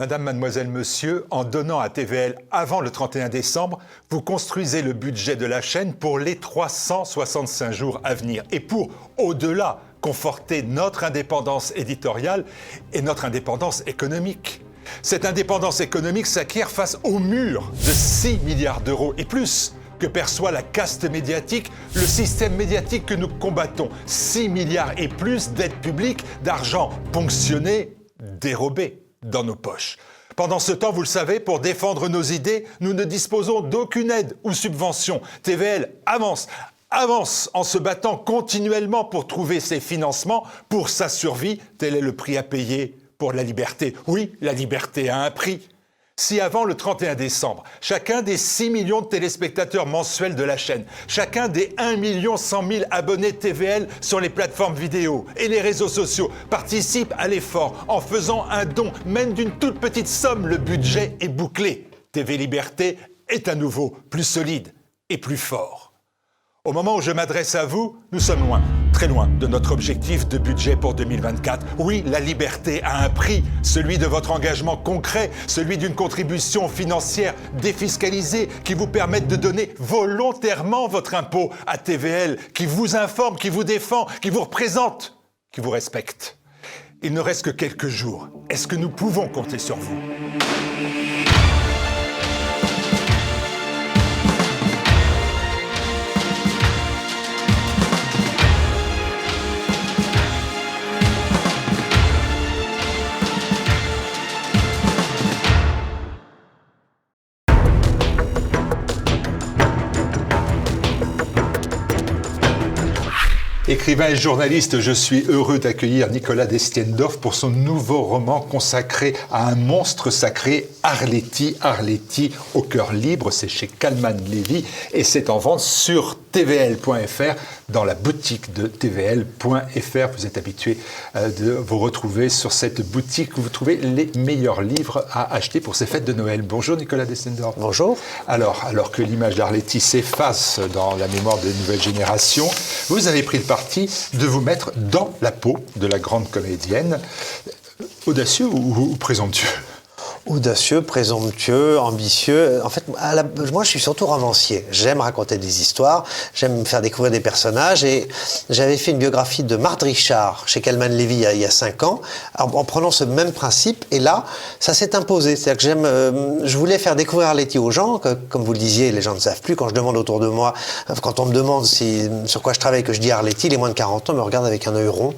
Madame, mademoiselle, monsieur, en donnant à TVL avant le 31 décembre, vous construisez le budget de la chaîne pour les 365 jours à venir et pour, au-delà, conforter notre indépendance éditoriale et notre indépendance économique. Cette indépendance économique s'acquiert face au mur de 6 milliards d'euros et plus que perçoit la caste médiatique, le système médiatique que nous combattons. 6 milliards et plus d'aides publiques, d'argent ponctionné, dérobé dans nos poches. Pendant ce temps, vous le savez, pour défendre nos idées, nous ne disposons d'aucune aide ou subvention. TVL avance, avance en se battant continuellement pour trouver ses financements pour sa survie. Tel est le prix à payer pour la liberté. Oui, la liberté a un prix. Si avant le 31 décembre, chacun des 6 millions de téléspectateurs mensuels de la chaîne, chacun des 1 million 100 000 abonnés TVL sur les plateformes vidéo et les réseaux sociaux participe à l'effort en faisant un don, même d'une toute petite somme, le budget est bouclé. TV Liberté est à nouveau plus solide et plus fort. Au moment où je m'adresse à vous, nous sommes loin, très loin de notre objectif de budget pour 2024. Oui, la liberté a un prix, celui de votre engagement concret, celui d'une contribution financière défiscalisée qui vous permette de donner volontairement votre impôt à TVL, qui vous informe, qui vous défend, qui vous représente, qui vous respecte. Il ne reste que quelques jours. Est-ce que nous pouvons compter sur vous? Écrivain et journaliste, je suis heureux d'accueillir Nicolas Destiendorf pour son nouveau roman consacré à un monstre sacré, Arletty. Arletty au cœur libre, c'est chez Kalman Levy et c'est en vente sur tvl.fr dans la boutique de tvl.fr. Vous êtes habitué euh, de vous retrouver sur cette boutique où vous trouvez les meilleurs livres à acheter pour ces fêtes de Noël. Bonjour Nicolas Destiendorf. Bonjour. Alors, alors que l'image d'Arletty s'efface dans la mémoire des nouvelles générations, vous avez pris le parti de vous mettre dans la peau de la grande comédienne. Audacieux ou, ou présomptueux? Audacieux, présomptueux, ambitieux. En fait, moi, je suis surtout romancier. J'aime raconter des histoires, j'aime faire découvrir des personnages. Et j'avais fait une biographie de Marthe Richard chez Calman Levy il y a cinq ans, en, prenant ce même principe. Et là, ça s'est imposé. C'est-à-dire que j'aime, euh, je voulais faire découvrir Arletty aux gens. Comme vous le disiez, les gens ne savent plus. Quand je demande autour de moi, quand on me demande sur quoi je travaille, que je dis Arletty, les moins de 40 ans me regardent avec un œil rond.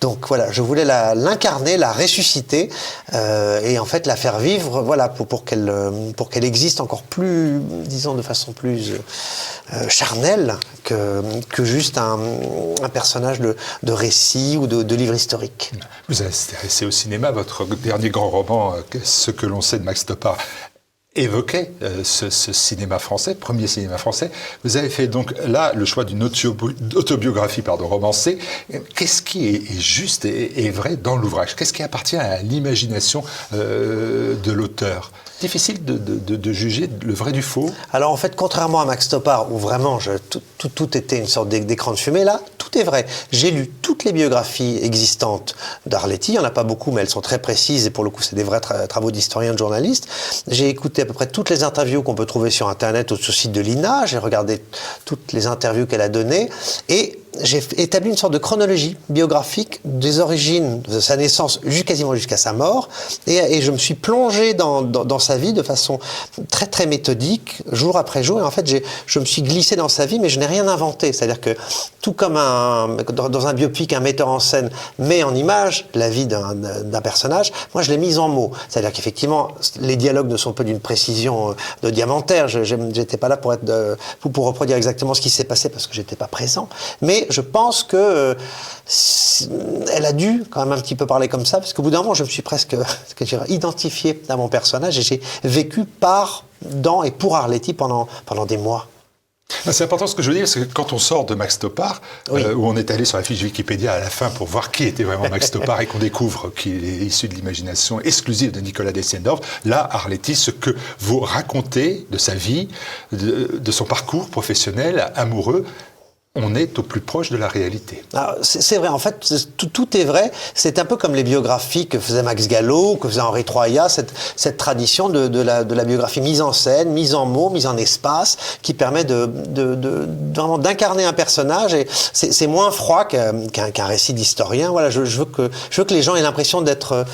Donc voilà, je voulais l'incarner, la, ressusciter euh, et en fait la faire vivre voilà, pour, pour qu'elle euh, pour qu'elle existe encore plus, disons, de façon plus euh, charnelle que, que juste un, un personnage de, de, récit ou de, de, livre historique. Vous avez intéressé au cinéma, votre dernier grand roman, euh, Ce que l'on sait de Max Topard, évoquait ce, ce, cinéma français, premier cinéma français. Vous avez fait donc là le choix d'une autobiographie pardon, romancée. Qu'est-ce qui est, juste et, vrai dans l'ouvrage? Qu'est-ce qui appartient à l'imagination euh, de l'auteur? Difficile de, de, de, juger le vrai du faux Alors en fait, contrairement à Max Topard, où vraiment tout, tout, était une sorte d'écran de fumée, là, tout est vrai. J'ai lu toutes les biographies existantes d'Arletty, il n'y en a pas beaucoup, mais elles sont très précises, et pour le coup, c'est des vrais tra travaux d'historiens, de journalistes. J'ai écouté à peu près toutes les interviews qu'on peut trouver sur Internet ou sur le site de l'INA, j'ai regardé toutes les interviews qu'elle a données, et j'ai établi une sorte de chronologie biographique des origines de sa naissance quasiment jusqu'à sa mort, et, je me suis plongé dans, dans, sa vie de façon très très méthodique, jour après jour, et en fait je me suis glissé dans sa vie, mais je n'ai rien inventé. C'est-à-dire que tout comme un, dans un biopic, un metteur en scène met en image la vie d'un personnage, moi je l'ai mise en mots. C'est-à-dire qu'effectivement, les dialogues ne sont pas d'une précision euh, de diamantaire, je n'étais pas là pour, être de, pour, pour reproduire exactement ce qui s'est passé parce que j'étais pas présent, mais je pense que euh, elle a dû quand même un petit peu parler comme ça, parce qu'au bout d'un moment, je me suis presque identifié à mon personnage et j'ai vécu par, dans et pour Arletty pendant, pendant des mois. C'est important ce que je veux dire, c'est que quand on sort de Max Topard, oui. euh, où on est allé sur la fiche Wikipédia à la fin pour voir qui était vraiment Max Topard et qu'on découvre qu'il est issu de l'imagination exclusive de Nicolas Dessiendorf, là, Arletty, ce que vous racontez de sa vie, de, de son parcours professionnel, amoureux, on est au plus proche de la réalité. Ah, c'est vrai, en fait, tout, est vrai. C'est un peu comme les biographies que faisait Max Gallo, que faisait Henri Troya, cette, cette tradition de, la, biographie mise en scène, mise en mots, mise en espace, qui permet de, d'incarner un personnage. Et c'est moins froid qu'un récit d'historien. Voilà, je, veux que, je veux que les gens aient l'impression d'être euh,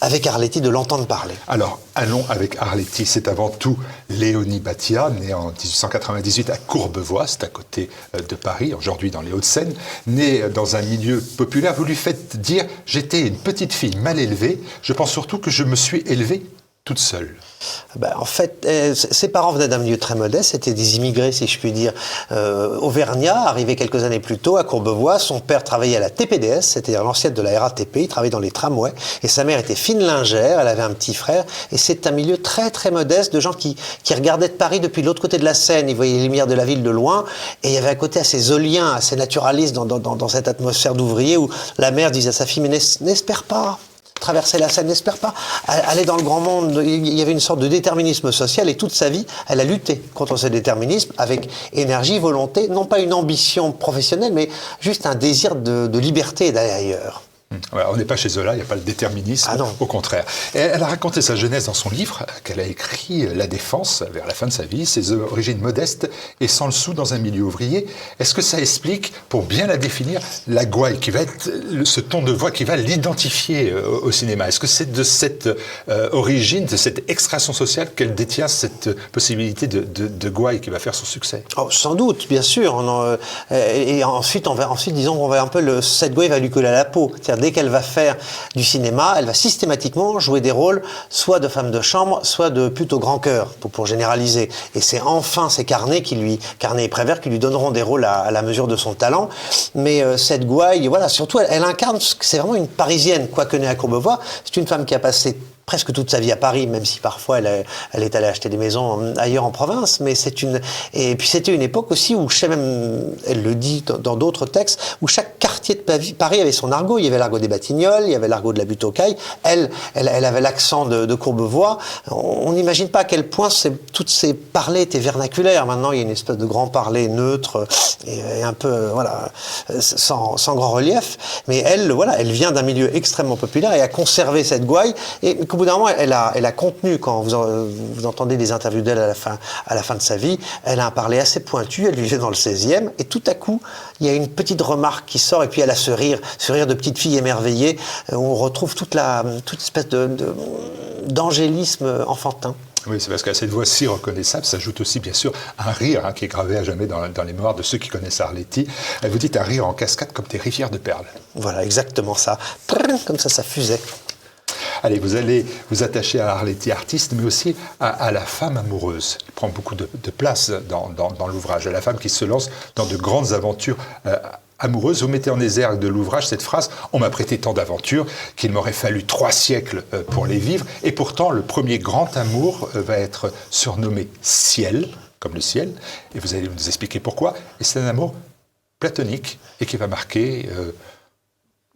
avec Arletty, de l'entendre parler. Alors, allons avec Arletty. C'est avant tout Léonie Batia, née en 1898 à Courbevoie, c'est à côté euh, de Paris aujourd'hui dans les Hauts-de-Seine, né dans un milieu populaire, vous lui faites dire J'étais une petite fille mal élevée, je pense surtout que je me suis élevée toute seule. Ben, en fait, euh, ses parents venaient d'un milieu très modeste, c'était des immigrés, si je puis dire, euh, auvergnats, arrivés quelques années plus tôt à Courbevoie. Son père travaillait à la TPDS, c'est-à-dire l'ancienne de la RATP, il travaillait dans les tramways, et sa mère était fine lingère, elle avait un petit frère, et c'est un milieu très très modeste de gens qui, qui regardaient de Paris depuis l'autre côté de la Seine, ils voyaient les lumières de la ville de loin, et il y avait un côté assez zolien, assez naturaliste dans, dans, dans cette atmosphère d'ouvrier où la mère disait à sa fille, mais n'espère pas, traverser la Seine, n'espère pas, aller dans le grand monde. Il y avait une sorte de déterminisme social et toute sa vie, elle a lutté contre ce déterminisme avec énergie, volonté, non pas une ambition professionnelle, mais juste un désir de, liberté d'aller ailleurs on n'est pas chez Zola, il n'y a pas le déterminisme, ah au contraire. elle a raconté sa jeunesse dans son livre, qu'elle a écrit La Défense, vers la fin de sa vie, ses origines modestes et sans le sou dans un milieu ouvrier. Est-ce que ça explique, pour bien la définir, la gouaille, qui va être ce ton de voix qui va l'identifier euh, au cinéma? Est-ce que c'est de cette euh, origine, de cette extraction sociale qu'elle détient cette possibilité de, de, gouaille qui va faire son succès? Oh, Sans doute, bien sûr. Euh, et ensuite, on va, ensuite, disons, on va un peu le, cette gouaille va lui coller à la peau dès qu'elle va faire du cinéma, elle va systématiquement jouer des rôles soit de femme de chambre, soit de plutôt grand cœur, pour, généraliser. Et c'est enfin ces carnets qui lui, carnets et Prévert, qui lui donneront des rôles à, la mesure de son talent. Mais euh, cette gouaille, voilà, surtout, elle, elle incarne, c'est vraiment une parisienne, quoique née à Courbevoie. C'est une femme qui a passé presque toute sa vie à Paris, même si parfois elle, elle est allée acheter des maisons ailleurs en province. Mais c'est une et puis c'était une époque aussi où, je sais même, elle le dit dans d'autres textes, où chaque quartier de Paris avait son argot. Il y avait l'argot des Batignolles, il y avait l'argot de la butte aux cailles. Elle, elle, avait l'accent de, Courbevoie. On n'imagine pas à quel point toutes ces parlers étaient vernaculaires. Maintenant, il y a une espèce de grand parler neutre et, un peu voilà sans, grand relief. Mais elle, voilà, elle vient d'un milieu extrêmement populaire et a conservé cette gouaille. Et bout d'un moment, elle a, elle a contenu, quand vous, vous entendez des interviews d'elle à, la fin, à la fin de sa vie, elle a un parler assez pointu, elle vivait dans le 16e, et tout à coup, il y a une petite remarque qui sort, et puis elle a ce rire, ce rire de petite fille émerveillée, où on retrouve toute, la, toute espèce d'angélisme de, enfantin. Oui, c'est parce qu'à cette voix si reconnaissable s'ajoute aussi bien sûr un rire hein, qui est gravé à jamais dans, dans, les mémoires de ceux qui connaissent Arletty. Vous dites un rire en cascade comme des rivières de perles. Voilà, exactement ça. Comme ça, ça fusait. Allez, vous allez vous attacher à Arletty artiste, mais aussi à, la femme amoureuse. Il prend beaucoup de, place dans, l'ouvrage. À la femme qui se lance dans de grandes aventures. Euh, amoureuses. Vous mettez en exergue de l'ouvrage cette phrase On m'a prêté tant d'aventures qu'il m'aurait fallu trois siècles euh, pour les vivre. Et pourtant, le premier grand amour euh, va être surnommé ciel, comme le ciel. Et vous allez nous expliquer pourquoi. Et c'est un amour platonique et qui va marquer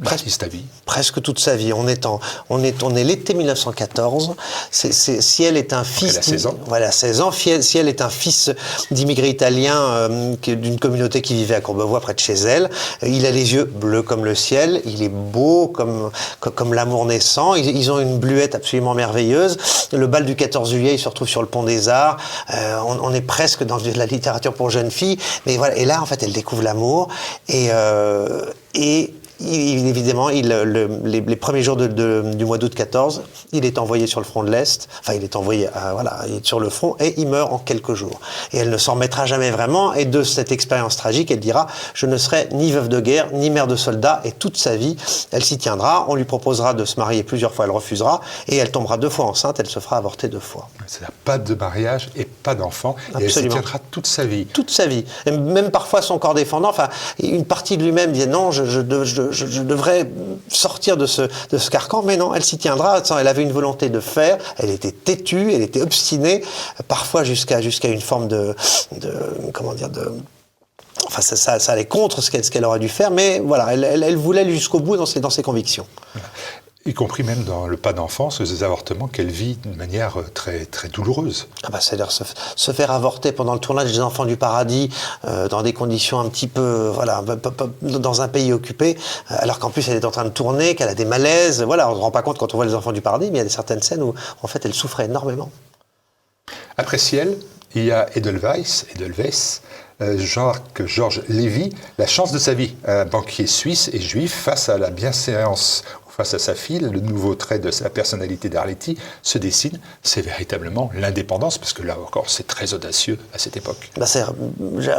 Presque, ta vie. Presque toute sa vie. On est, en, on est, on est l'été 1914. C'est, si elle est un fils. Elle a 16 ans. Voilà, 16 ans. Si elle, est un fils d'immigrés italiens euh, d'une communauté qui vivait à Courbevoie, près de chez elle, il a les yeux bleus comme le ciel. Il est beau comme, comme, l'amour naissant. Ils, ont une bluette absolument merveilleuse. Le bal du 14 juillet, il se retrouve sur le pont des Arts. Euh, on, est presque dans de la littérature pour jeunes filles. Mais voilà. Et là, en fait, elle découvre l'amour. Et, euh, et il, évidemment, il, les, premiers jours du mois d'août 14, il est envoyé sur le front de l'Est, enfin il est envoyé voilà, sur le front et il meurt en quelques jours. Et elle ne s'en remettra jamais vraiment et de cette expérience tragique, elle dira « je ne serai ni veuve de guerre, ni mère de soldat et toute sa vie, elle s'y tiendra, on lui proposera de se marier plusieurs fois, elle refusera et elle tombera deux fois enceinte, elle se fera avorter deux fois. C'est-à-dire pas de mariage et pas d'enfant et elle s'y tiendra toute sa vie. Toute sa vie. même parfois son corps défendant, enfin une partie de lui-même dit non, je, je, je je, devrais sortir de ce, de ce carcan, mais non, elle s'y tiendra. Elle avait une volonté de faire, elle était têtue, elle était obstinée, parfois jusqu'à une forme de, comment dire, de, Enfin, ça, ça, allait contre ce qu'elle aurait dû faire, mais voilà, elle, elle, voulait aller jusqu'au bout dans ses convictions. Y compris même dans le pas d'enfance, des avortements qu'elle vit d'une manière euh, très, très douloureuse. Ah bah, C'est-à-dire se, faire avorter pendant le tournage des Enfants du Paradis, euh, dans des conditions un petit peu, voilà, dans un pays occupé, euh, alors qu'en plus elle est en train de tourner, qu'elle a des malaises. Voilà, on ne se rend pas compte quand on voit les Enfants du Paradis, mais il y a certaines scènes où, en fait, elle souffrait énormément. Après Ciel, il y a Edelweiss, Edelweiss Jacques Georges Lévy, La chance de sa vie, un banquier suisse et juif face à la bienséance face à sa fille, le nouveau trait de sa personnalité d'Arletty se dessine, c'est véritablement l'indépendance, parce que là encore, c'est très audacieux à cette époque. Bah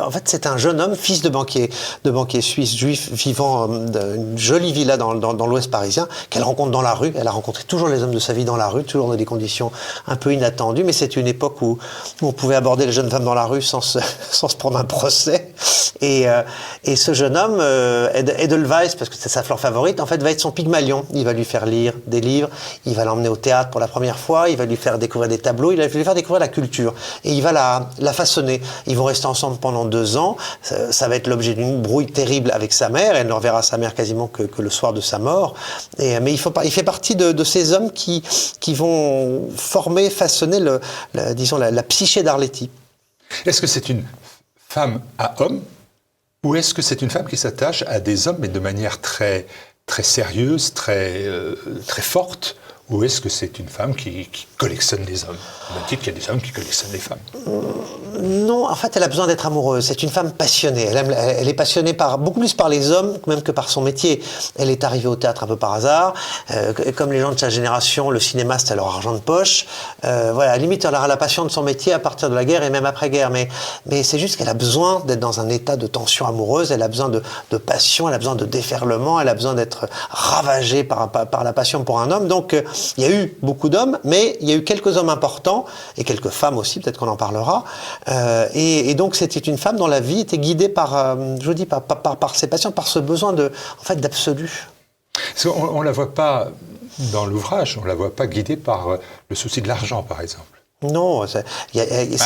en fait, c'est un jeune homme, fils de banquier, de banquier suisse, juif, vivant euh, dans une jolie villa dans, dans, l'ouest parisien, qu'elle rencontre dans la rue. Elle a rencontré toujours les hommes de sa vie dans la rue, toujours dans des conditions un peu inattendues, mais c'est une époque où, on pouvait aborder les jeunes femmes dans la rue sans se, sans se prendre un procès. Et, euh, et ce jeune homme, euh, Edelweiss, parce que c'est sa fleur favorite, en fait, va être son pygmalion il va lui faire lire des livres, il va l'emmener au théâtre pour la première fois, il va lui faire découvrir des tableaux, il va lui faire découvrir la culture. Et il va la, façonner. Ils vont rester ensemble pendant deux ans. Ça, va être l'objet d'une brouille terrible avec sa mère. Elle ne reverra sa mère quasiment que, le soir de sa mort. Mais il, fait partie de, ces hommes qui, vont former, façonner la, disons, la, la psyché d'Arletty. Est-ce que c'est une femme à homme ou est-ce que c'est une femme qui s'attache à des hommes, mais de manière très, très sérieuse, très, euh, très forte, ou est-ce que c'est une femme qui, collectionne les hommes? On même qu'il y a des hommes qui collectionnent les femmes. Non, en fait, elle a besoin d'être amoureuse. C'est une femme passionnée. Elle, est passionnée par, beaucoup plus par les hommes même que par son métier. Elle est arrivée au théâtre un peu par hasard. Euh, comme les gens de sa génération, le cinéma, c'était leur argent de poche. Euh, voilà, limite, elle aura la passion de son métier à partir de la guerre et même après-guerre. Mais, c'est juste qu'elle a besoin d'être dans un état de tension amoureuse. Elle a besoin de, passion, elle a besoin de déferlement, elle a besoin d'être ravagée par, par, la passion pour un homme. Donc, euh, il y a eu beaucoup d'hommes, mais il y a eu quelques hommes importants et quelques femmes aussi, peut-être qu'on en parlera. Euh, et, donc c'était une femme dont la vie était guidée par, euh, je dis, par, ses passions, par ce besoin de, en fait, d'absolu. On ne la voit pas dans l'ouvrage, on ne la voit pas guidée par euh, le souci de l'argent, par exemple. Non, ah,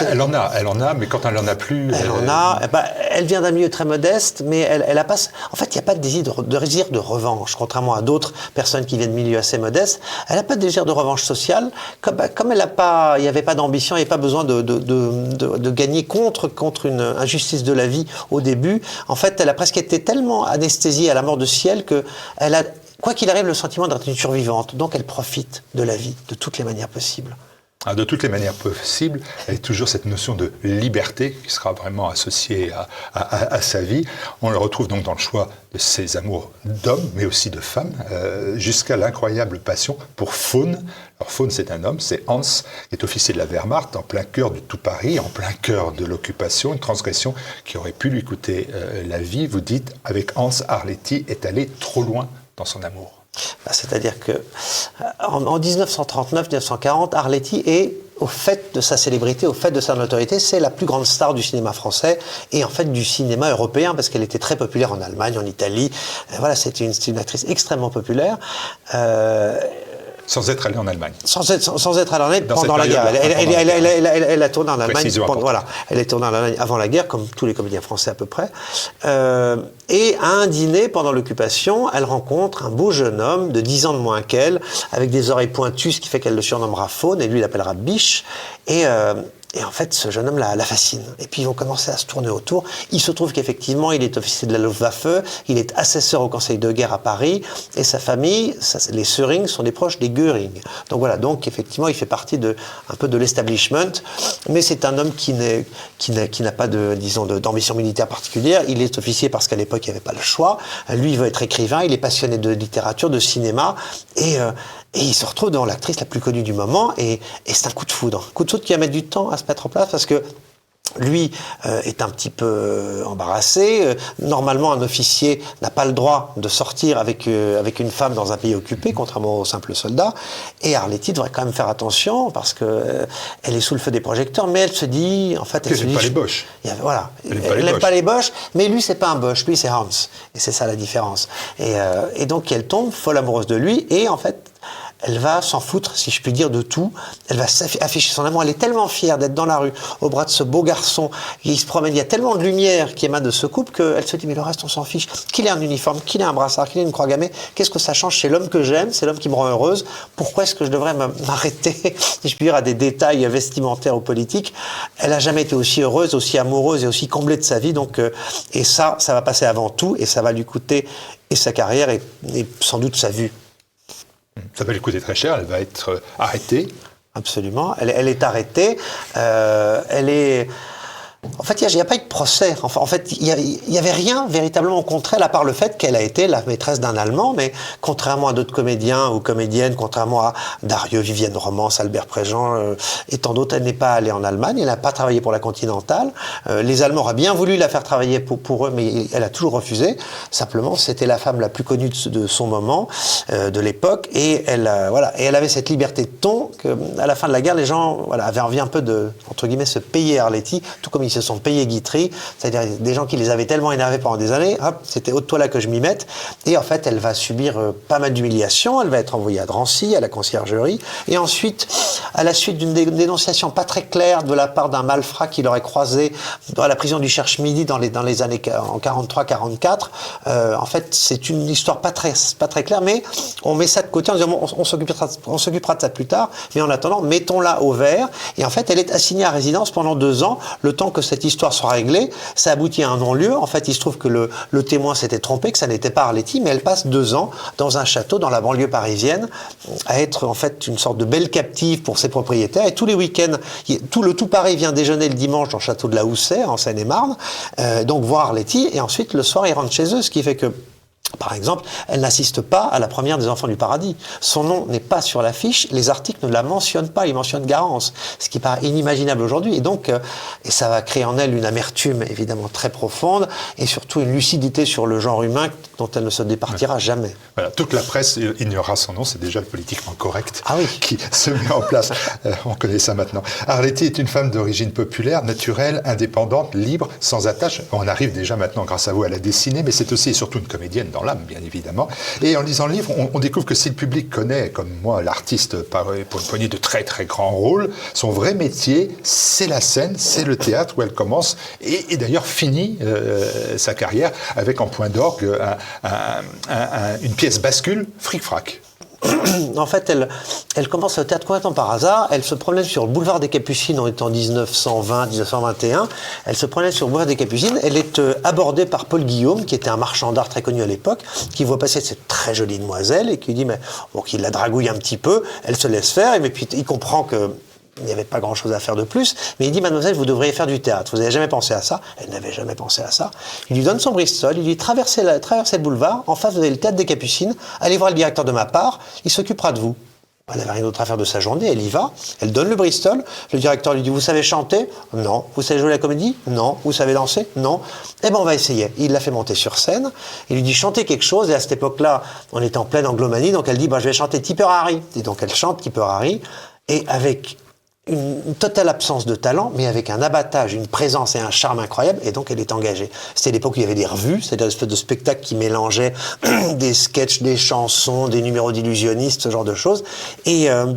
elle en a, elle en a, mais quand elle en a plus, elle, en a. Bah, elle vient d'un milieu très modeste, mais elle, elle a pas. En fait, il n'y a pas de désir de, désir de revanche, contrairement à d'autres personnes qui viennent de milieux assez modestes. Elle n'a pas de désir de revanche sociale, comme, bah, comme elle a pas, il n'y avait pas d'ambition, il n'y avait pas besoin de, de, de, gagner contre contre une injustice de la vie au début. En fait, elle a presque été tellement anesthésiée à la mort de Ciel que elle a, quoi qu'il arrive, le sentiment d'être une survivante. Donc, elle profite de la vie de toutes les manières possibles. Ah, de toutes les manières possibles, il y a toujours cette notion de liberté qui sera vraiment associée à, sa vie. On le retrouve donc dans le choix de ses amours d'hommes, mais aussi de femmes, euh, jusqu'à l'incroyable passion pour Faune. Alors Faune, c'est un homme, c'est Hans, qui est officier de la Wehrmacht, en plein cœur du tout Paris, en plein cœur de l'occupation, une transgression qui aurait pu lui coûter euh, la vie. Vous dites, avec Hans, Arletty est allé trop loin dans son amour. C'est-à-dire que euh, en, 1939-1940, Arletty est au fait de sa célébrité, au fait de sa notoriété, c'est la plus grande star du cinéma français et en fait du cinéma européen parce qu'elle était très populaire en Allemagne, en Italie. Euh, voilà, c'était une, une, actrice extrêmement populaire. Euh, sans être allé en Allemagne. Sans être, sans, être allé en Allemagne pendant la guerre. Elle, a tourné en Allemagne. voilà, elle est tournée en Allemagne avant la guerre, comme tous les comédiens français à peu près. Euh, et à un dîner pendant l'occupation, elle rencontre un beau jeune homme de 10 ans de moins qu'elle, avec des oreilles pointues, ce qui fait qu'elle le surnommera Faune, et lui l'appellera Biche. Et, euh, et en fait, ce jeune homme la, la, fascine. Et puis ils vont commencer à se tourner autour. Il se trouve qu'effectivement, il est officier de la Luftwaffe, il est assesseur au Conseil de guerre à Paris, et sa famille, ça, les Söring, sont des proches des Göring. Donc voilà, donc effectivement, il fait partie de un peu de l'establishment, mais c'est un homme qui n'a pas de disons d'ambition militaire particulière. Il est officier parce qu'à l'époque, il n'y avait pas le choix. Lui, il veut être écrivain, il est passionné de littérature, de cinéma, et euh, et il se retrouve dans l'actrice la plus connue du moment, et, c'est un coup de foudre. Un coup de foudre qui va mettre du temps à se mettre en place parce que lui euh, est un petit peu euh, embarrassé. Euh, normalement, un officier n'a pas le droit de sortir avec, avec une femme dans un pays occupé, contrairement aux simples soldats. Et Arletty devrait quand même faire attention parce que elle est sous le feu des projecteurs, mais elle se dit, en fait, elle pas les boches. Voilà, elle n'aime pas, les boches, mais lui c'est pas un boche, lui c'est Hans, et c'est ça la différence. Et, et donc elle tombe folle amoureuse de lui, et en fait elle va s'en foutre, si je puis dire, de tout. Elle va afficher son amour. Elle est tellement fière d'être dans la rue, au bras de ce beau garçon. Il se promène. Il y a tellement de lumière qui émane de ce couple qu'elle se dit, mais le reste, on s'en fiche. Qu'il ait un uniforme, qu'il ait un brassard, qu'il ait une croix gammée, qu'est-ce que ça change C'est l'homme que j'aime, c'est l'homme qui me rend heureuse. Pourquoi est-ce que je devrais m'arrêter, si je puis dire, à des détails vestimentaires ou politiques? Elle n'a jamais été aussi heureuse, aussi amoureuse et aussi comblée de sa vie. Donc, euh, et ça, ça va passer avant tout et ça va lui coûter et sa carrière et sans doute sa vue. Ça va lui coûter très cher, elle va être euh, arrêtée. Absolument, elle, est arrêtée, euh, elle est en fait, il n'y a, pas eu de procès. en fait, il n'y avait rien véritablement au contraire, à part le fait qu'elle a été la maîtresse d'un Allemand, mais contrairement à d'autres comédiens ou comédiennes, contrairement à Dario, Vivienne Romance, Albert Préjean euh, et tant d'autres, elle n'est pas allée en Allemagne, elle n'a pas travaillé pour la Continentale. Euh, les Allemands auraient bien voulu la faire travailler pour, eux, mais elle a toujours refusé. Simplement, c'était la femme la plus connue de, son moment, euh, de l'époque, et elle, elle avait cette liberté de ton que, à la fin de la guerre, les gens avaient envie un peu de, entre guillemets, se payer Arletty, tout comme ils se sont payés Guitry, c'est-à-dire des gens qui les avaient tellement énervés pendant des années, hop, c'était haute toi là que je m'y mette. Et en fait, elle va subir euh, pas mal d'humiliations, elle va être envoyée à Drancy, à la conciergerie, et ensuite, à la suite d'une dénonciation pas très claire de la part d'un malfrat qui l'aurait croisé dans la prison du Cherche-Midi dans les, dans les années en 43-44, euh, en fait, c'est une histoire pas très, pas très claire, mais on met ça de côté en disant on, on s'occupera de ça plus tard, mais en attendant, mettons-la au vert. Et en fait, elle est assignée à résidence pendant deux ans, le temps que cette histoire soit réglée. Ça aboutit à un non-lieu. En fait, il se trouve que le, témoin s'était trompé, que ça n'était pas Arletty, mais elle passe deux ans dans un château dans la banlieue parisienne à être en fait une sorte de belle captive pour ses propriétaires. Et tous les week-ends, tout le tout Paris vient déjeuner le dimanche dans le château de la Houssaye, en Seine-et-Marne, euh, donc voir Arletty. Et ensuite, le soir, ils rentrent chez eux, ce qui fait que par exemple, elle n'assiste pas à la première des Enfants du Paradis. Son nom n'est pas sur l'affiche, les articles ne la mentionnent pas, ils mentionnent Garance, ce qui paraît inimaginable aujourd'hui. Et donc, euh, et ça va créer en elle une amertume évidemment très profonde et surtout une lucidité sur le genre humain dont elle ne se départira jamais. Voilà, toute la presse ignorera son nom, c'est déjà le politiquement correct ah oui. qui se met en place. Euh, on connaît ça maintenant. Arletty est une femme d'origine populaire, naturelle, indépendante, libre, sans attache. On arrive déjà maintenant, grâce à vous, à la dessiner, mais c'est aussi et surtout une comédienne l'âme, bien évidemment. Et en lisant le livre, on, découvre que si le public connaît, comme moi, l'artiste pour une poignée de très très grands rôles, son vrai métier, c'est la scène, c'est le théâtre où elle commence et, d'ailleurs finit euh, sa carrière avec en point d'orgue une pièce bascule, fric-frac. en fait, elle, elle commence au théâtre complètement par hasard. Elle se promène sur le boulevard des Capucines, on est en 1920-1921. Elle se promène sur le boulevard des Capucines. Elle est euh, abordée par Paul Guillaume, qui était un marchand d'art très connu à l'époque, qui voit passer cette très jolie demoiselle et qui dit, mais bon, qu'il la dragouille un petit peu. Elle se laisse faire et puis il comprend que il n'y avait pas grand-chose à faire de plus, mais il dit, mademoiselle, vous devriez faire du théâtre. Vous n'avez jamais pensé à ça? Elle n'avait jamais pensé à ça. Il lui donne son Bristol, il lui dit, traversez, le boulevard, en face, vous avez le théâtre des Capucines, allez voir le directeur de ma part, il s'occupera de vous. Elle n'avait rien d'autre à faire de sa journée, elle y va, elle donne le Bristol, le directeur lui dit, vous savez chanter? Non. Vous savez jouer la comédie? Non. Vous savez danser? Non. Eh bien, on va essayer. Il l'a fait monter sur scène, il lui dit, chantez quelque chose, et à cette époque-là, on était en pleine anglomanie, donc elle dit, bah, je vais chanter Tipper Harry. Et donc elle chante Tipper Harry, et avec une, totale absence de talent, mais avec un abattage, une présence et un charme incroyable, et donc elle est engagée. C'était l'époque où il y avait des revues, une espèce de spectacle qui mélangeait des sketchs, des chansons, des numéros d'illusionnistes, ce genre de choses. Et euh,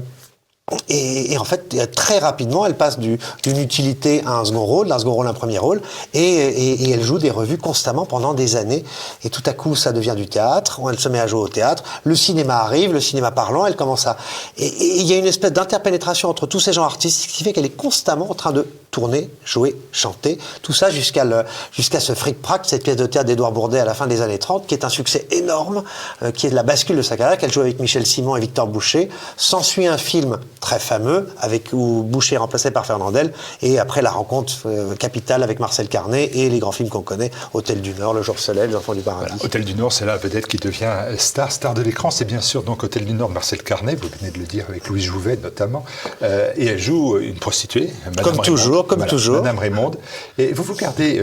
et, en fait, très rapidement, elle passe d'une utilité à un second rôle, d'un second rôle à un premier rôle, et, elle joue des revues constamment pendant des années. Et tout à coup, ça devient du théâtre, elle se met à jouer au théâtre, le cinéma arrive, le cinéma parlant, elle commence à... Et il y a une espèce d'interpénétration entre tous ces gens artistiques qui fait qu'elle est constamment en train de tourner, jouer, chanter, tout ça jusqu'à jusqu'à ce fric-prac, cette pièce de théâtre d'Édouard Bourdet à la fin des années 30, qui est un succès énorme, euh, qui est la bascule de sa carrière, qu'elle joue avec Michel Simon et Victor Boucher. S'ensuit un film très fameux, avec où Boucher est remplacé par Fernandel, et après la rencontre euh, capitale avec Marcel Carnet et les grands films qu'on connaît, Hôtel du Nord, Le Jour Soleil, Les Enfants du Paradis. Hôtel du Nord, c'est la vedette qui devient star, star de l'écran. C'est bien sûr donc Hôtel du Nord, Marcel Carnet, vous venez de le dire, avec Louise Jouvet notamment, euh, et elle joue une prostituée. Madame comme toujours, comme toujours. Madame Raymond. Et vous vous gardez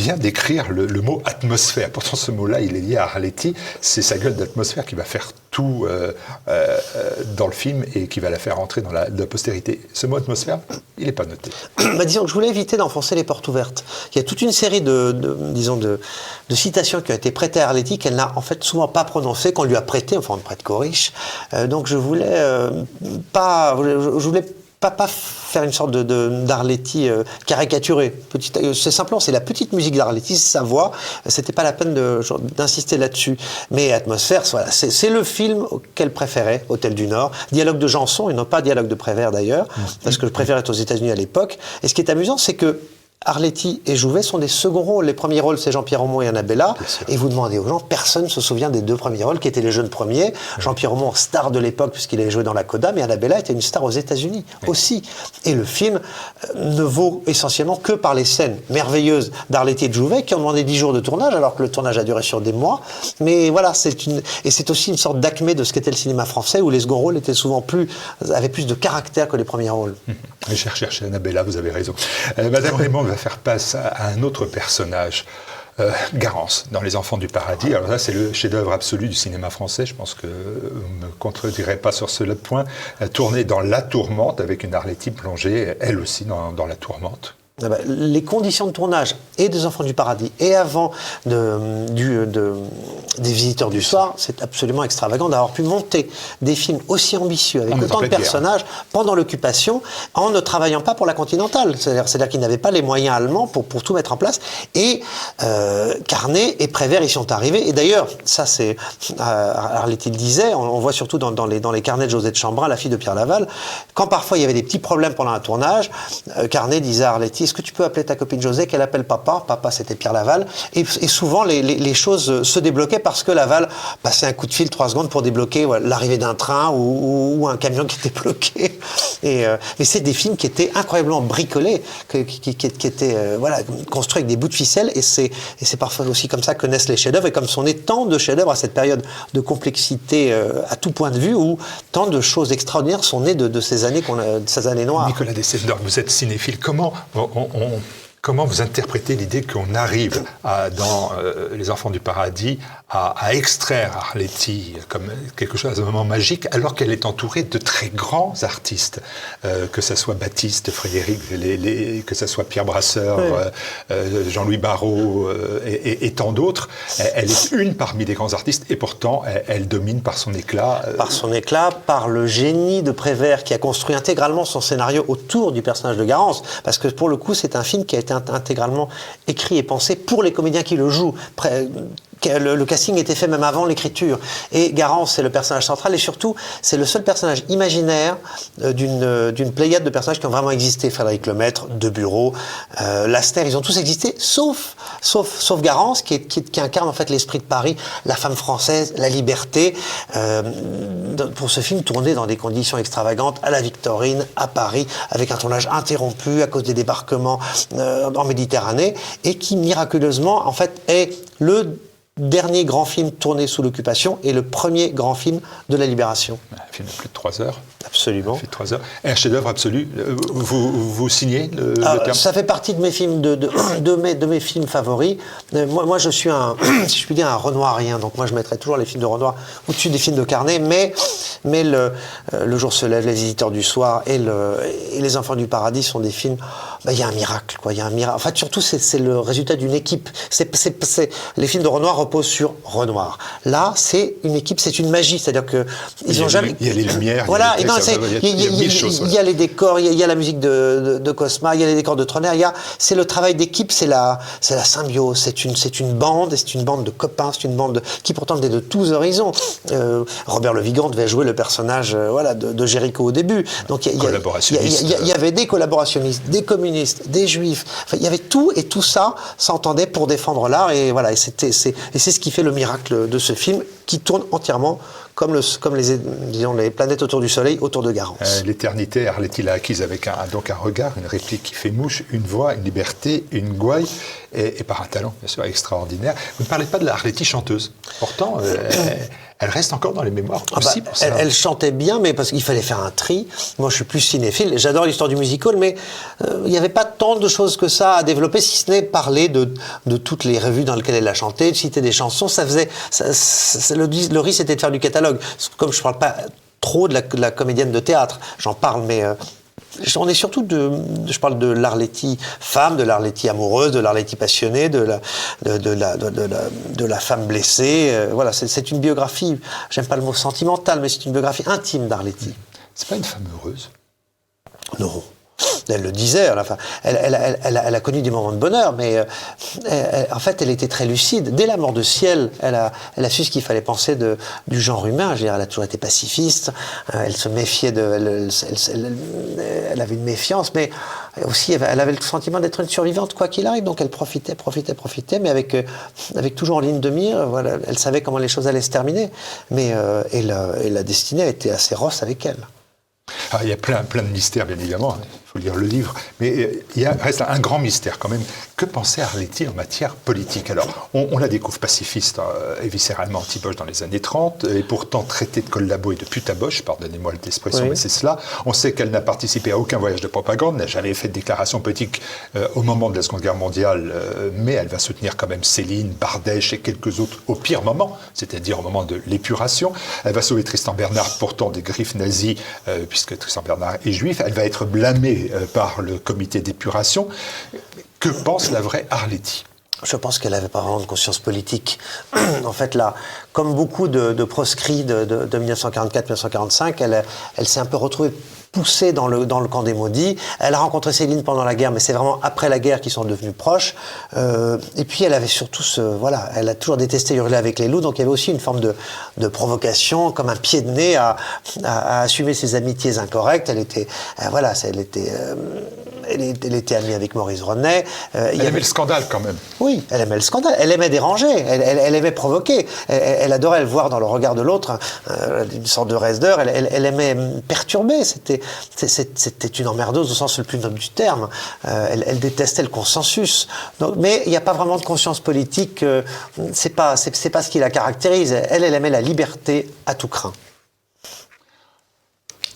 bien décrire le, mot atmosphère. Pourtant, ce mot-là, il est lié à Arletty. C'est sa gueule d'atmosphère qui va faire tout euh, euh, dans le film et qui va la faire entrer dans la, postérité. Ce mot atmosphère, il n'est pas noté. Bah, disons que je voulais éviter d'enfoncer les portes ouvertes. Il y a toute une série de, disons de, citations qui ont été prêtées à Arletty qu'elle n'a en fait souvent pas prononcées, qu'on lui a prêtées, enfin on ne prête qu'aux riches. donc je voulais pas, je voulais pas, pas faire une sorte de, d'Arletty euh, caricaturé. Euh, c'est simplement, c'est la petite musique d'Arletty, c'est sa voix. C'était pas la peine d'insister là-dessus. Mais Atmosphère, voilà, c'est, le film qu'elle préférait, Hôtel du Nord. Dialogue de Janson, et non pas dialogue de Prévert d'ailleurs, mmh. parce que le Prévert est aux États-Unis à l'époque. Et ce qui est amusant, c'est que Arletty et Jouvet sont des seconds rôles. Les premiers rôles, c'est Jean-Pierre Aumont et Annabella. Et vous demandez aux gens, personne ne se souvient des deux premiers rôles qui étaient les jeunes premiers. Jean-Pierre Aumont, star de l'époque, puisqu'il avait joué dans La Coda, mais Annabella était une star aux États-Unis aussi. Et le film euh, ne vaut essentiellement que par les scènes merveilleuses d'Arletty et de Jouvet, qui ont demandé dix jours de tournage, alors que le tournage a duré sur des mois. Mais voilà, c'est une. Et c'est aussi une sorte d'acmé de ce qu'était le cinéma français, où les seconds rôles étaient souvent plus. avaient plus de caractère que les premiers rôles. Cherché Annabella, vous avez raison. Euh, Madame Raymond va faire passe à un autre personnage. Euh, Garance, dans Les Enfants du Paradis. Alors là, c'est le chef-d'œuvre absolu du cinéma français. Je pense que vous ne me contredirez pas sur ce point. Euh, tourné dans La Tourmente, avec une Arletty plongée, elle aussi, dans la tourmente. Ah bah, les conditions de tournage et des Enfants du Paradis et avant de, du, de, des Visiteurs du Soir, c'est absolument extravagant d'avoir pu monter des films aussi ambitieux avec autant de personnages pendant l'occupation en ne travaillant pas pour la Continentale. C'est-à-dire qu'ils n'avaient pas les moyens allemands pour, pour tout mettre en place. Et euh, Carnet et Prévert y sont arrivés. Et d'ailleurs, ça c'est, euh, Arletty le disait, on, voit surtout dans, dans, les, dans les carnets de Josette Chambrin, la fille de Pierre Laval, quand parfois il y avait des petits problèmes pendant un tournage, euh, Carnet disait à Arletty, est-ce que tu peux appeler ta copine José, qu'elle appelle papa Papa, c'était Pierre Laval. Et, souvent, les, choses se débloquaient parce que Laval passait un coup de fil trois secondes pour débloquer l'arrivée d'un train ou, un camion qui était bloqué. Et, euh, mais c'est des films qui étaient incroyablement bricolés, qui, étaient euh, voilà, construits avec des bouts de ficelle. Et c'est parfois aussi comme ça que naissent les chefs-d'œuvre. Et comme sont nés tant de chefs-d'œuvre à cette période de complexité euh, à tout point de vue, où tant de choses extraordinaires sont nées de, ces, années de ces années noires. Nicolas Dessendor, vous êtes cinéphile. Comment Comment vous interprétez l'idée qu'on arrive dans Les Enfants du Paradis à, extraire Arletty comme quelque chose un moment magique alors qu'elle est entourée de très grands artistes, euh, que ce soit Baptiste, Frédéric, les, que ce soit Pierre Brasseur, euh, Jean-Louis Barrault et, tant d'autres. Elle, est une parmi les grands artistes et pourtant elle, domine par son éclat. Par son éclat, par le génie de Prévert qui a construit intégralement son scénario autour du personnage de Garance. Parce que pour le coup, c'est un film qui a été intégralement écrit et pensé pour les comédiens qui le jouent le, casting était fait même avant l'écriture. Et Garance, c'est le personnage central, et surtout, c'est le seul personnage imaginaire euh, euh, d'une pléiade de personnages qui ont vraiment existé. Frédéric Lemaître, De Bureau, euh, Laster, ils ont tous existé, sauf, sauf, sauf Garance, qui, qui, incarne en fait l'esprit de Paris, la femme française, la liberté, pour ce film tourné dans des conditions extravagantes, à la Victorine, à Paris, avec un tournage interrompu à cause des débarquements en Méditerranée, et qui miraculeusement, en fait, est le dernier grand film tourné sous l'occupation et le premier grand film de la libération. Un film de plus de trois heures. Absolument. Fait trois heures. un chef-d'œuvre absolu. Vous, vous signez le, ah, terme? Ça fait partie de mes films, de, de, mes, de mes films favoris. Euh, moi, moi, je suis un, si je puis dire, un Renoirien. Donc, moi, je mettrais toujours les films de Renoir au-dessus des films de Carnet. Mais, mais le, euh, le jour se lève, Les visiteurs du soir et, le, et Les enfants du paradis sont des films. Bah, il y a un miracle, quoi. Il y a un miracle. En fait, surtout, c'est le résultat d'une équipe. C'est, les films de Renoir reposent sur Renoir. Là, c'est une équipe, c'est une magie. C'est-à-dire que ils ont jamais. Il y a les lumières. Voilà. Il y a il y, a les décors, il y, a la musique de, Cosma, il y a les décors de Troner. Il y a, c'est le travail d'équipe, c'est la, c'est la symbiose. C'est une, c'est une bande, c'est une bande de copains, c'est une bande qui pourtant est de tous horizons. Euh, Robert Le Vigand devait jouer le personnage, euh, voilà, de, de Jéricho au début. Donc il y, avait des collaborationnistes, des communistes, des juifs. il y avait tout et tout ça s'entendait pour défendre l'art et voilà. Et c'était, c'est, et c'est ce qui fait le miracle de ce film qui tourne entièrement comme, le, comme les, disons, les planètes autour du Soleil, autour de Garance. Euh, l'éternité, Arletty l'a acquise avec un, donc un regard, une réplique qui fait mouche, une voix, une liberté, une gouaille, et, par un talent, bien sûr, extraordinaire. Vous ne parlez pas de la Arletty chanteuse. Pourtant, euh, Elle reste encore dans les mémoires ah aussi bah, pour ça. Elle, elle, chantait bien, mais parce qu'il fallait faire un tri. Moi, je suis plus cinéphile. J'adore l'histoire du musical, mais euh, il n'y avait pas tant de choses que ça à développer, si ce n'est parler de, de, toutes les revues dans lesquelles elle a chanté, de citer des chansons. Ça faisait. Ça, ça, le, le risque, c'était de faire du catalogue. Comme je ne parle pas trop de la, de la, comédienne de théâtre, j'en parle, mais. Euh, on est surtout de, je parle de l'Arletty femme, de l'Arletty amoureuse, de l'Arletty passionnée, de la, de, de, la, de, la, de la femme blessée. Euh, voilà, c'est une biographie, j'aime pas le mot sentimental, mais c'est une biographie intime d'Arletty. C'est pas une femme heureuse? Non. Elle le disait, enfin, elle, elle, elle, a connu des moments de bonheur, mais euh, en fait, elle était très lucide. Dès la mort de Ciel, elle a, su ce qu'il fallait penser du genre humain. Je veux dire, elle a toujours été pacifiste, euh, elle se méfiait. Elle, avait une méfiance, mais aussi, elle avait le sentiment d'être une survivante, quoi qu'il arrive. Donc, elle profitait, profitait, profitait, mais avec, euh, toujours en ligne de mire. Voilà, elle savait comment les choses allaient se terminer. Mais et la, destinée a été assez rosse avec elle. Ah, il y a plein de mystères, bien évidemment. Il faut lire le livre. Mais euh, il y a, reste un grand mystère quand même. Que pensait Arletty en matière politique? Alors, on, on, la découvre pacifiste et viscéralement anti-Bosch dans les années 30, et pourtant traitée de collabo et de putaboche, pardonnez-moi l'expression, oui. mais c'est cela. On sait qu'elle n'a participé à aucun voyage de propagande, n'a jamais fait de déclaration politique euh, au moment de la Seconde Guerre mondiale, euh, mais elle va soutenir quand même Céline, Bardèche et quelques autres au pire moment, c'est-à-dire au moment de l'épuration. Elle va sauver Tristan Bernard, pourtant des griffes nazies, euh, puisque Tristan Bernard est juif. Elle va être blâmée par le comité d'épuration. Que pense la vraie Arletty? Je pense qu'elle n'avait pas vraiment de conscience politique. en fait, là, comme beaucoup de, de proscrits de, de, de 1944-1945, elle, s'est un peu retrouvée poussée dans le, camp des maudits. Elle a rencontré Céline pendant la guerre, mais c'est vraiment après la guerre qu'ils sont devenus proches. Euh, et puis elle avait surtout ce, voilà, elle a toujours détesté hurler avec les loups, donc il y avait aussi une forme de, provocation, comme un pied de nez à assumer ses amitiés incorrectes. Elle était, euh, voilà, elle était, euh, elle, était, elle, était amie avec Maurice Renet. Euh, elle aimait avait... le scandale quand même. Oui, elle aimait le scandale. Elle aimait déranger. Elle, elle, elle aimait provoquer. Elle, adorait le voir dans le regard de l'autre, euh, une sorte de raideur. Elle, aimait perturber. C'était c'était une emmerdeuse au sens le plus noble du terme. Euh, elle, détestait le consensus. Donc, mais il n'y a pas vraiment de conscience politique. C'est pas, c'est pas ce qui la caractérise. Elle, elle aimait la liberté à tout craint.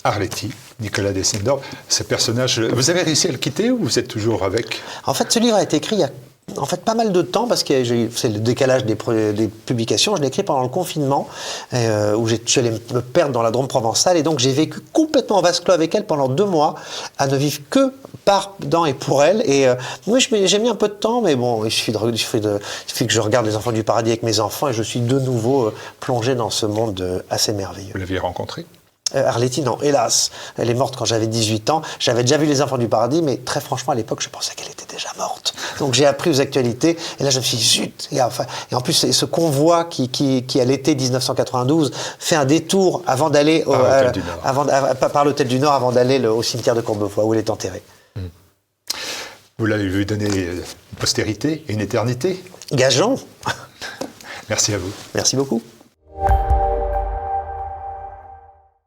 Arletty, Nicolas Dessendorf, ce personnage, vous avez réussi à le quitter ou vous êtes toujours avec? En fait, ce livre a été écrit il y a en fait pas mal de temps parce que c'est le décalage des, des, publications. Je l'ai écrit pendant le confinement euh, où je suis allé me perdre dans la Drôme provençale et donc j'ai vécu complètement en vase clos avec elle pendant deux mois à ne vivre que par, dans et pour elle. Et euh, moi j'ai mis un peu de temps, mais bon, il suffit, de, il, suffit de, il suffit que je regarde les enfants du paradis avec mes enfants et je suis de nouveau euh, plongé dans ce monde euh, assez merveilleux. Vous l'aviez rencontré? Euh, Arletty, non, hélas. Elle est morte quand j'avais 18 ans. J'avais déjà vu Les Enfants du Paradis, mais très franchement, à l'époque, je pensais qu'elle était déjà morte. Donc j'ai appris aux actualités, et là, je me suis dit, zut Et, enfin, et en plus, ce convoi qui, qui, qui à l'été 1992, fait un détour avant d'aller par l'hôtel du Nord, avant, par l'hôtel du Nord avant d'aller au cimetière de Courbevoie, où elle est enterrée. Mmh. Vous l'avez vu donner une postérité, une éternité Gageons Merci à vous. Merci beaucoup.